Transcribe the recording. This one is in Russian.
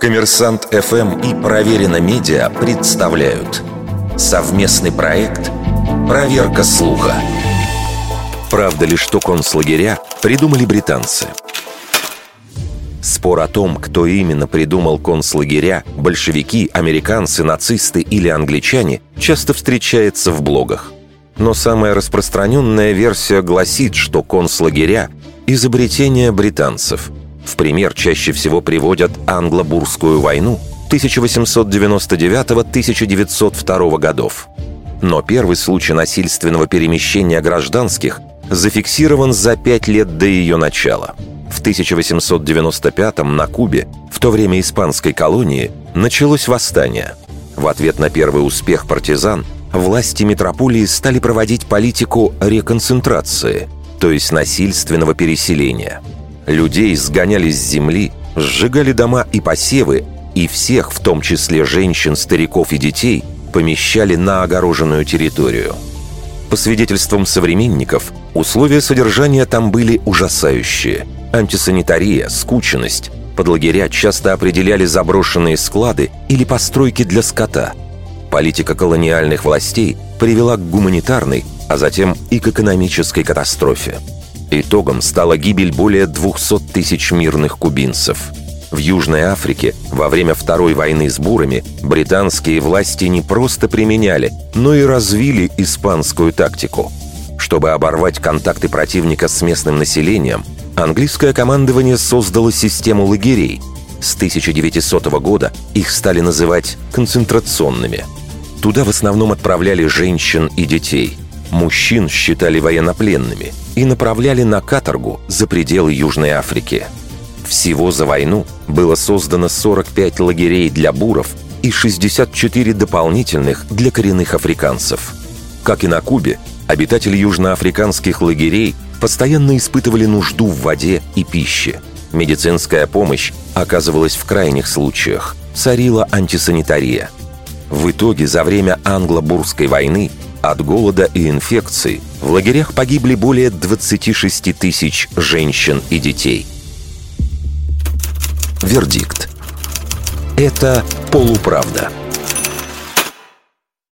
Коммерсант ФМ и Проверено Медиа представляют совместный проект «Проверка слуха». Правда ли, что концлагеря придумали британцы? Спор о том, кто именно придумал концлагеря, большевики, американцы, нацисты или англичане, часто встречается в блогах. Но самая распространенная версия гласит, что концлагеря – изобретение британцев – в пример чаще всего приводят англо-бурскую войну 1899-1902 годов. Но первый случай насильственного перемещения гражданских зафиксирован за пять лет до ее начала. В 1895 на Кубе, в то время испанской колонии, началось восстание. В ответ на первый успех партизан власти метрополии стали проводить политику реконцентрации, то есть насильственного переселения – Людей сгоняли с земли, сжигали дома и посевы, и всех, в том числе женщин, стариков и детей, помещали на огороженную территорию. По свидетельствам современников, условия содержания там были ужасающие. Антисанитария, скученность. Под лагеря часто определяли заброшенные склады или постройки для скота. Политика колониальных властей привела к гуманитарной, а затем и к экономической катастрофе. Итогом стала гибель более 200 тысяч мирных кубинцев. В Южной Африке во время Второй войны с бурами британские власти не просто применяли, но и развили испанскую тактику. Чтобы оборвать контакты противника с местным населением, английское командование создало систему лагерей. С 1900 года их стали называть концентрационными. Туда в основном отправляли женщин и детей – Мужчин считали военнопленными и направляли на каторгу за пределы Южной Африки. Всего за войну было создано 45 лагерей для буров и 64 дополнительных для коренных африканцев. Как и на Кубе, обитатели южноафриканских лагерей постоянно испытывали нужду в воде и пище. Медицинская помощь оказывалась в крайних случаях, царила антисанитария. В итоге за время англо-бурской войны от голода и инфекций в лагерях погибли более 26 тысяч женщин и детей. Вердикт. Это полуправда.